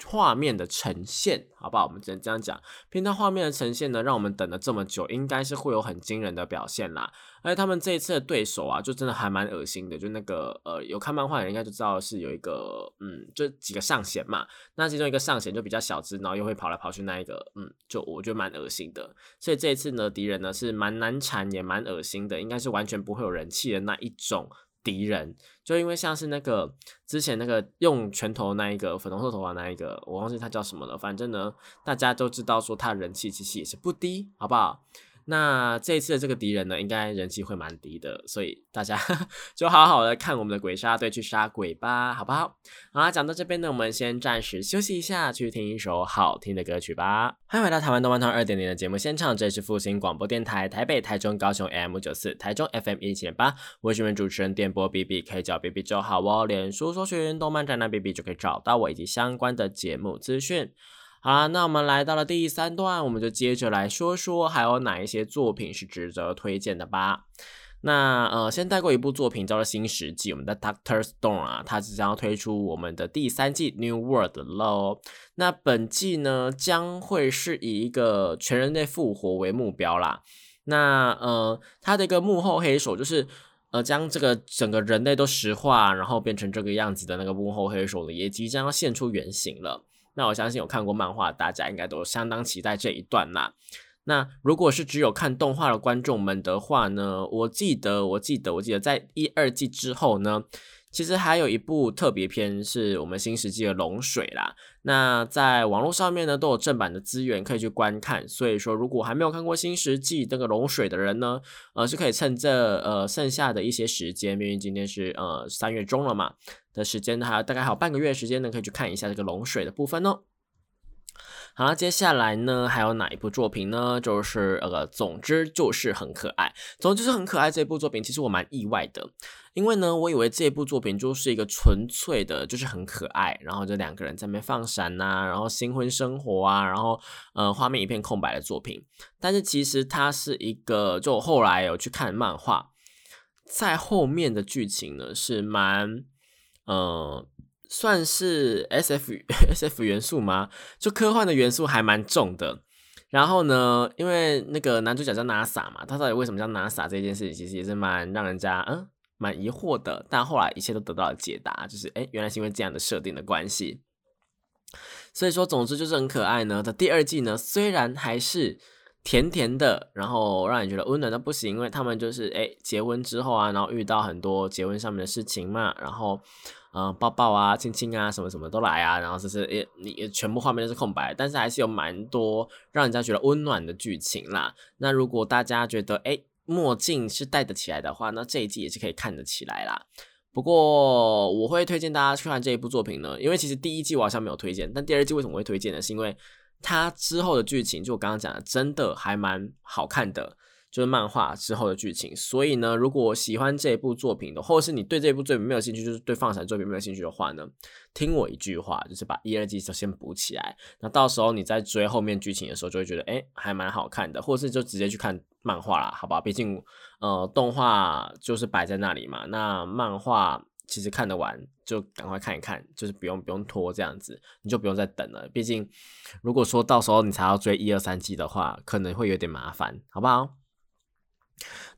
画面的呈现，好不好？我们只能这样讲。平常画面的呈现呢，让我们等了这么久，应该是会有很惊人的表现啦。而且他们这一次的对手啊，就真的还蛮恶心的。就那个呃，有看漫画的人应该就知道是有一个嗯，就几个上弦嘛。那其中一个上弦就比较小只，然后又会跑来跑去那一个，嗯，就我觉得蛮恶心的。所以这一次呢，敌人呢是蛮难缠也蛮恶心的，应该是完全不会有人气的那一种。敌人就因为像是那个之前那个用拳头那一个粉红色头发那一个，我忘记他叫什么了。反正呢，大家都知道说他人气其实也是不低，好不好？那这次的这个敌人呢，应该人气会蛮低的，所以大家 就好好的看我们的鬼杀队去杀鬼吧，好不好？好啦，讲到这边呢，我们先暂时休息一下，去听一首好听的歌曲吧。欢迎回到台湾动漫团二点零的节目现场，这里是复兴广播电台台北、台中、高雄 M 九四，台中 FM 一七点八，我是你们主持人电波 B B，可以叫 B B 就好哦。脸书搜寻动漫宅男 B B 就可以找到我以及相关的节目资讯。好啦，那我们来到了第三段，我们就接着来说说还有哪一些作品是值得推荐的吧。那呃，先带过一部作品叫做《新世纪》，我们的 Doctor Stone 啊，它即将要推出我们的第三季 New World 喽。那本季呢，将会是以一个全人类复活为目标啦。那呃，它的一个幕后黑手就是呃，将这个整个人类都石化，然后变成这个样子的那个幕后黑手呢，也即将要现出原形了。那我相信有看过漫画，大家应该都相当期待这一段啦。那如果是只有看动画的观众们的话呢，我记得，我记得，我记得在一二季之后呢，其实还有一部特别篇是我们新世纪的龙水啦。那在网络上面呢，都有正版的资源可以去观看。所以说，如果还没有看过新世纪这个龙水的人呢，呃，是可以趁这呃剩下的一些时间，因为今天是呃三月中了嘛。的时间呢，还有大概还有半个月时间呢，可以去看一下这个龙水的部分哦。好了，接下来呢，还有哪一部作品呢？就是呃，总之就是很可爱，总之就是很可爱。这部作品其实我蛮意外的，因为呢，我以为这部作品就是一个纯粹的，就是很可爱，然后就两个人在那边放闪呐，然后新婚生活啊，然后呃，画面一片空白的作品。但是其实它是一个，就后来有去看漫画，在后面的剧情呢是蛮。嗯，算是 S F S F 元素吗？就科幻的元素还蛮重的。然后呢，因为那个男主角叫 NASA 嘛，他到底为什么叫 NASA 这件事情，其实也是蛮让人家嗯蛮疑惑的。但后来一切都得到了解答，就是哎，原来是因为这样的设定的关系。所以说，总之就是很可爱呢。的第二季呢，虽然还是甜甜的，然后让你觉得温暖的不行，因为他们就是哎结婚之后啊，然后遇到很多结婚上面的事情嘛，然后。嗯，抱抱啊，亲亲啊，什么什么都来啊，然后就是也你全部画面都是空白，但是还是有蛮多让人家觉得温暖的剧情啦。那如果大家觉得哎墨镜是戴得起来的话，那这一季也是可以看得起来啦。不过我会推荐大家去看这一部作品呢，因为其实第一季我好像没有推荐，但第二季为什么会推荐呢？是因为它之后的剧情，就我刚刚讲的，真的还蛮好看的。就是漫画之后的剧情，所以呢，如果喜欢这部作品的，或者是你对这部作品没有兴趣，就是对放闪作品没有兴趣的话呢，听我一句话，就是把一二季就先补起来，那到时候你在追后面剧情的时候，就会觉得哎，还蛮好看的，或者是就直接去看漫画啦，好吧？毕竟呃，动画就是摆在那里嘛，那漫画其实看得完就赶快看一看，就是不用不用拖这样子，你就不用再等了。毕竟如果说到时候你才要追一二三季的话，可能会有点麻烦，好不好？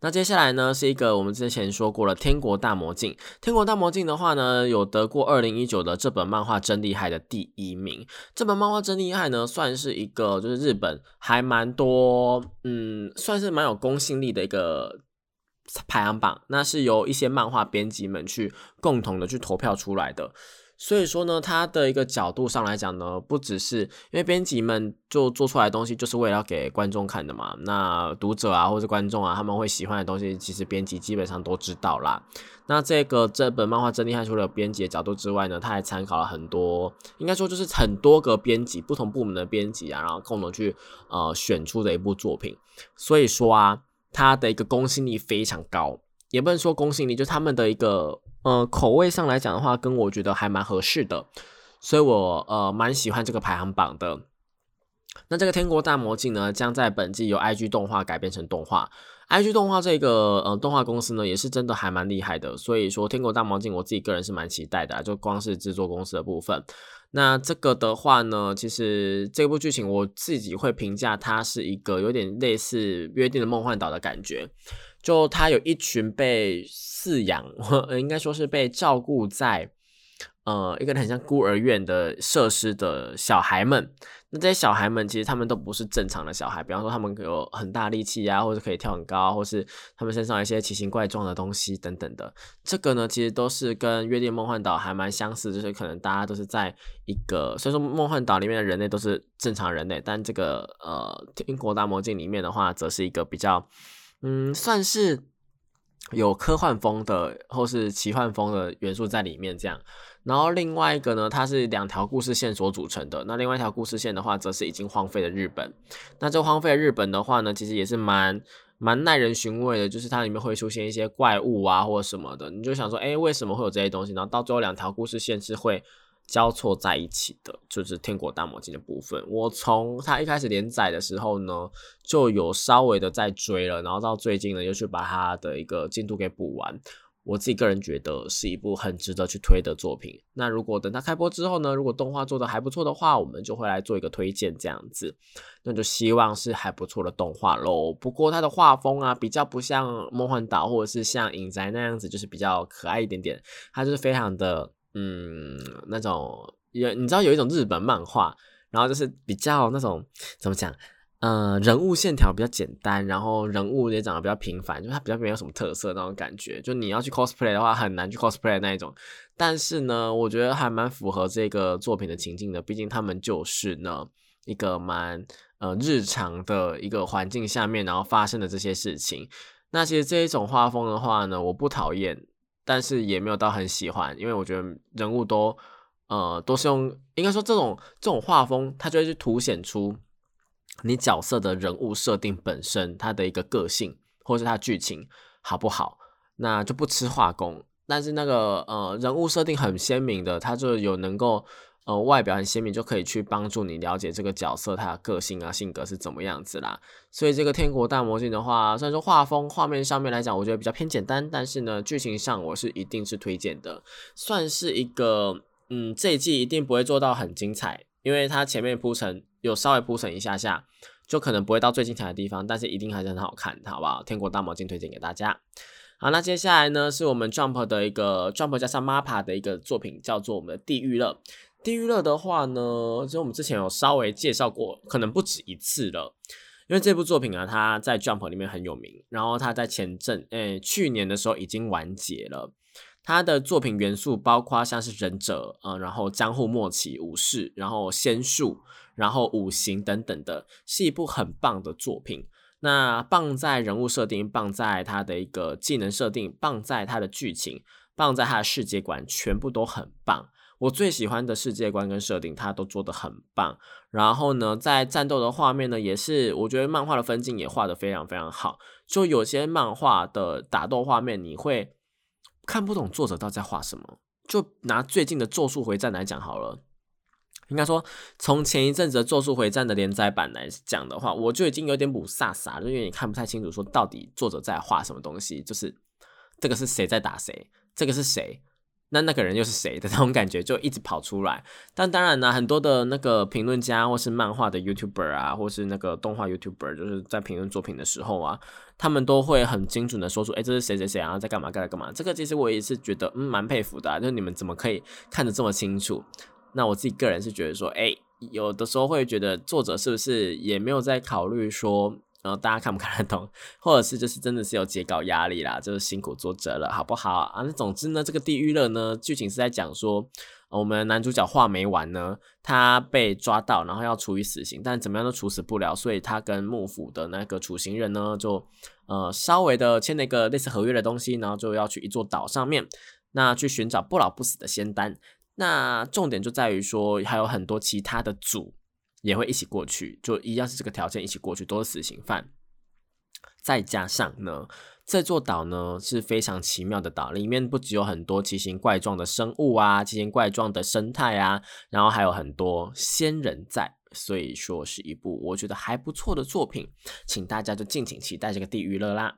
那接下来呢，是一个我们之前说过了《天国大魔镜》。《天国大魔镜》的话呢，有得过二零一九的这本漫画真厉害的第一名。这本漫画真厉害呢，算是一个就是日本还蛮多，嗯，算是蛮有公信力的一个排行榜。那是由一些漫画编辑们去共同的去投票出来的。所以说呢，它的一个角度上来讲呢，不只是因为编辑们就做出来的东西就是为了要给观众看的嘛。那读者啊，或者观众啊，他们会喜欢的东西，其实编辑基本上都知道啦。那这个这本漫画真厉害，除了编辑的角度之外呢，他还参考了很多，应该说就是很多个编辑，不同部门的编辑啊，然后共同去呃选出的一部作品。所以说啊，它的一个公信力非常高，也不能说公信力，就他们的一个。呃，口味上来讲的话，跟我觉得还蛮合适的，所以我呃蛮喜欢这个排行榜的。那这个《天国大魔镜》呢，将在本季由 IG 动画改编成动画 IG 动画这个呃动画公司呢，也是真的还蛮厉害的。所以说，《天国大魔镜》我自己个人是蛮期待的，就光是制作公司的部分。那这个的话呢，其实这部剧情我自己会评价它是一个有点类似《约定的梦幻岛》的感觉。就他有一群被饲养，应该说是被照顾在。呃，一个很像孤儿院的设施的小孩们，那这些小孩们其实他们都不是正常的小孩，比方说他们有很大力气啊，或者可以跳很高，或是他们身上一些奇形怪状的东西等等的。这个呢，其实都是跟《约定梦幻岛》还蛮相似，就是可能大家都是在一个，虽然说梦幻岛里面的人类都是正常人类，但这个呃《英国大魔镜》里面的话，则是一个比较，嗯，算是有科幻风的或是奇幻风的元素在里面，这样。然后另外一个呢，它是两条故事线所组成的。那另外一条故事线的话，则是已经荒废的日本。那这荒废的日本的话呢，其实也是蛮蛮耐人寻味的，就是它里面会出现一些怪物啊或者什么的。你就想说，哎，为什么会有这些东西？然后到最后两条故事线是会交错在一起的，就是《天国大魔镜》的部分。我从它一开始连载的时候呢，就有稍微的在追了，然后到最近呢，又去把它的一个进度给补完。我自己个人觉得是一部很值得去推的作品。那如果等它开播之后呢，如果动画做的还不错的话，我们就会来做一个推荐这样子。那就希望是还不错的动画喽。不过它的画风啊，比较不像《梦幻岛》或者是像《影宅》那样子，就是比较可爱一点点。它就是非常的嗯那种，有你知道有一种日本漫画，然后就是比较那种怎么讲？嗯，人物线条比较简单，然后人物也长得比较平凡，就它比较没有什么特色那种感觉。就你要去 cosplay 的话，很难去 cosplay 那一种。但是呢，我觉得还蛮符合这个作品的情境的，毕竟他们就是呢一个蛮呃日常的一个环境下面，然后发生的这些事情。那其实这一种画风的话呢，我不讨厌，但是也没有到很喜欢，因为我觉得人物都呃都是用，应该说这种这种画风，它就会去凸显出。你角色的人物设定本身，他的一个个性，或是他剧情好不好，那就不吃画工。但是那个呃人物设定很鲜明的，它就有能够呃外表很鲜明，就可以去帮助你了解这个角色他的个性啊性格是怎么样子啦。所以这个《天国大魔镜》的话，虽然说画风画面上面来讲，我觉得比较偏简单，但是呢剧情上我是一定是推荐的，算是一个嗯这一季一定不会做到很精彩，因为它前面铺陈。有稍微铺陈一下下，就可能不会到最精彩的地方，但是一定还是很好看，好不好？天国大魔镜推荐给大家。好，那接下来呢，是我们 Jump 的一个 Jump 加上 Mappa 的一个作品，叫做我们的地狱乐。地狱乐的话呢，其实我们之前有稍微介绍过，可能不止一次了。因为这部作品啊，它在 Jump 里面很有名，然后它在前阵，诶，去年的时候已经完结了。他的作品元素包括像是忍者，呃，然后江户末期武士，然后仙术，然后五行等等的，是一部很棒的作品。那棒在人物设定，棒在他的一个技能设定，棒在他的剧情，棒在他的世界观，全部都很棒。我最喜欢的世界观跟设定，他都做得很棒。然后呢，在战斗的画面呢，也是我觉得漫画的分镜也画得非常非常好。就有些漫画的打斗画面，你会。看不懂作者到底在画什么，就拿最近的《咒术回战》来讲好了。应该说，从前一阵子的《咒术回战》的连载版来讲的话，我就已经有点补飒飒了，因为你看不太清楚，说到底作者在画什么东西，就是这个是谁在打谁，这个是谁。那那个人又是谁的那种感觉就一直跑出来，但当然呢，很多的那个评论家或是漫画的 YouTuber 啊，或是那个动画 YouTuber，就是在评论作品的时候啊，他们都会很精准的说出，哎，这是谁谁谁啊，在干嘛干嘛干嘛。这个其实我也是觉得，嗯，蛮佩服的，就是你们怎么可以看得这么清楚？那我自己个人是觉得说，哎，有的时候会觉得作者是不是也没有在考虑说。然后大家看不看得懂，或者是就是真的是有截稿压力啦，就是辛苦作者了，好不好啊？那总之呢，这个地狱乐呢，剧情是在讲说，我们男主角画没完呢，他被抓到，然后要处以死刑，但怎么样都处死不了，所以他跟幕府的那个处刑人呢，就呃稍微的签了一个类似合约的东西，然后就要去一座岛上面，那去寻找不老不死的仙丹。那重点就在于说，还有很多其他的组。也会一起过去，就一样是这个条件，一起过去都是死刑犯。再加上呢，这座岛呢是非常奇妙的岛，里面不只有很多奇形怪状的生物啊，奇形怪状的生态啊，然后还有很多仙人在。所以说是一部我觉得还不错的作品，请大家就敬请期待这个地狱乐啦。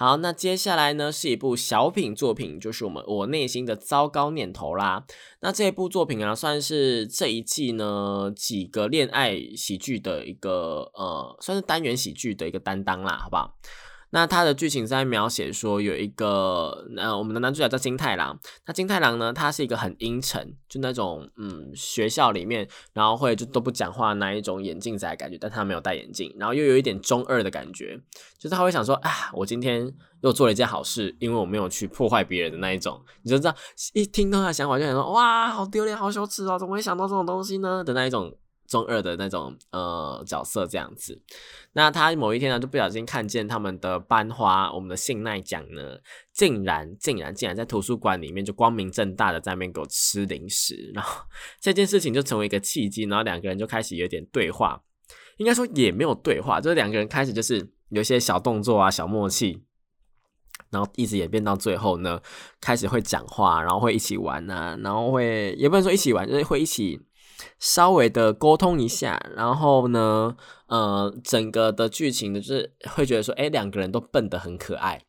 好，那接下来呢是一部小品作品，就是我们我内心的糟糕念头啦。那这部作品啊，算是这一季呢几个恋爱喜剧的一个呃，算是单元喜剧的一个担当啦，好不好？那他的剧情在描写说，有一个呃，我们的男主角叫金太郎。那金太郎呢，他是一个很阴沉，就那种嗯，学校里面然后会就都不讲话那一种眼镜仔感觉，但他没有戴眼镜，然后又有一点中二的感觉，就是他会想说啊，我今天又做了一件好事，因为我没有去破坏别人的那一种。你就知道一听到他想法就想说哇，好丢脸，好羞耻哦，怎么会想到这种东西呢？的那一种。中二的那种呃角色这样子，那他某一天呢就不小心看见他们的班花，我们的信奈奖呢，竟然竟然竟然在图书馆里面就光明正大的在那边给我吃零食，然后这件事情就成为一个契机，然后两个人就开始有点对话，应该说也没有对话，就是两个人开始就是有些小动作啊、小默契，然后一直演变到最后呢，开始会讲话，然后会一起玩啊，然后会也不能说一起玩，就是会一起。稍微的沟通一下，然后呢，呃，整个的剧情呢，就是会觉得说，哎，两个人都笨得很可爱，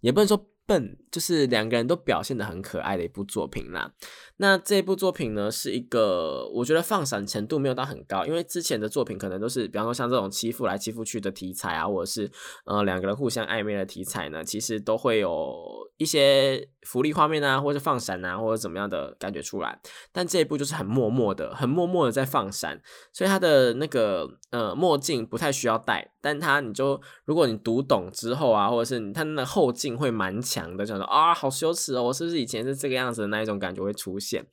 也不能说。笨就是两个人都表现的很可爱的一部作品啦。那这部作品呢，是一个我觉得放闪程度没有到很高，因为之前的作品可能都是，比方说像这种欺负来欺负去的题材啊，或者是呃两个人互相暧昧的题材呢，其实都会有一些福利画面啊，或者放闪啊，或者怎么样的感觉出来。但这一部就是很默默的，很默默的在放闪，所以他的那个呃墨镜不太需要戴，但他你就如果你读懂之后啊，或者是他那后劲会蛮。强的，就啊，好羞耻哦！我是不是以前是这个样子的那一种感觉会出现？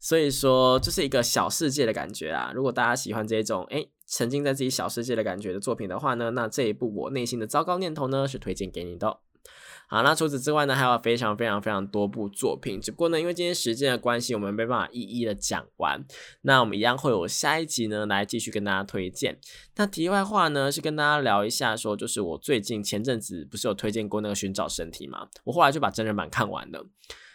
所以说，这是一个小世界的感觉啊。如果大家喜欢这种哎，沉浸在自己小世界的感觉的作品的话呢，那这一部我内心的糟糕念头呢，是推荐给你的。好，那除此之外呢，还有非常非常非常多部作品，只不过呢，因为今天时间的关系，我们没办法一一的讲完。那我们一样会有下一集呢，来继续跟大家推荐。那题外话呢，是跟大家聊一下，说就是我最近前阵子不是有推荐过那个寻找身体嘛？我后来就把真人版看完了。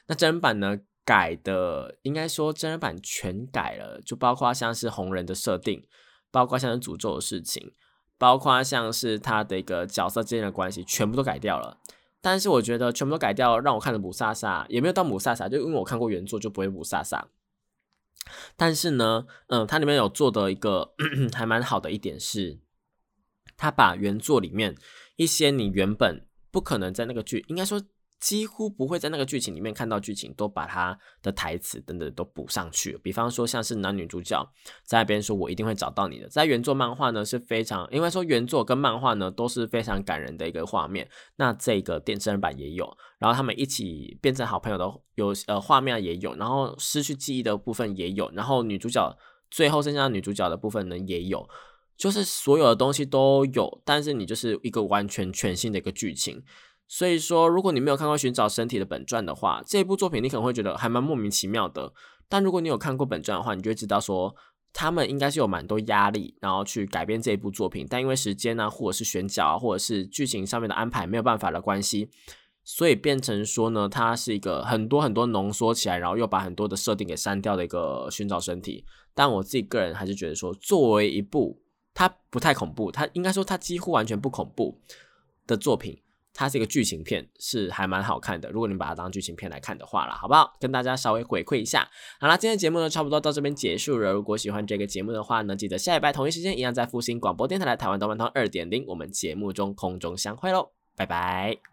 那真人版呢，改的应该说真人版全改了，就包括像是红人的设定，包括像是诅咒的事情，包括像是他的一个角色之间的关系，全部都改掉了。但是我觉得全部都改掉，让我看的母萨萨也没有到母萨萨，就因为我看过原作就不会母萨萨。但是呢，嗯，它里面有做的一个 还蛮好的一点是，它把原作里面一些你原本不可能在那个剧，应该说。几乎不会在那个剧情里面看到剧情，都把他的台词等等都补上去。比方说，像是男女主角在那边说“我一定会找到你的”，在原作漫画呢是非常，因为说原作跟漫画呢都是非常感人的一个画面。那这个电视版也有，然后他们一起变成好朋友的有呃画面也有，然后失去记忆的部分也有，然后女主角最后剩下女主角的部分呢也有，就是所有的东西都有，但是你就是一个完全全新的一个剧情。所以说，如果你没有看过《寻找身体》的本传的话，这部作品你可能会觉得还蛮莫名其妙的。但如果你有看过本传的话，你就会知道说，他们应该是有蛮多压力，然后去改编这一部作品。但因为时间呢，或者是选角啊，或者是剧情上面的安排没有办法的关系，所以变成说呢，它是一个很多很多浓缩起来，然后又把很多的设定给删掉的一个《寻找身体》。但我自己个人还是觉得说，作为一部它不太恐怖，它应该说它几乎完全不恐怖的作品。它是一个剧情片，是还蛮好看的。如果你把它当剧情片来看的话了，好不好？跟大家稍微回馈一下。好啦，今天节目呢差不多到这边结束了。如果喜欢这个节目的话呢，记得下礼拜同一时间一样在复兴广播电台的台湾动漫通二点零，我们节目中空中相会喽，拜拜。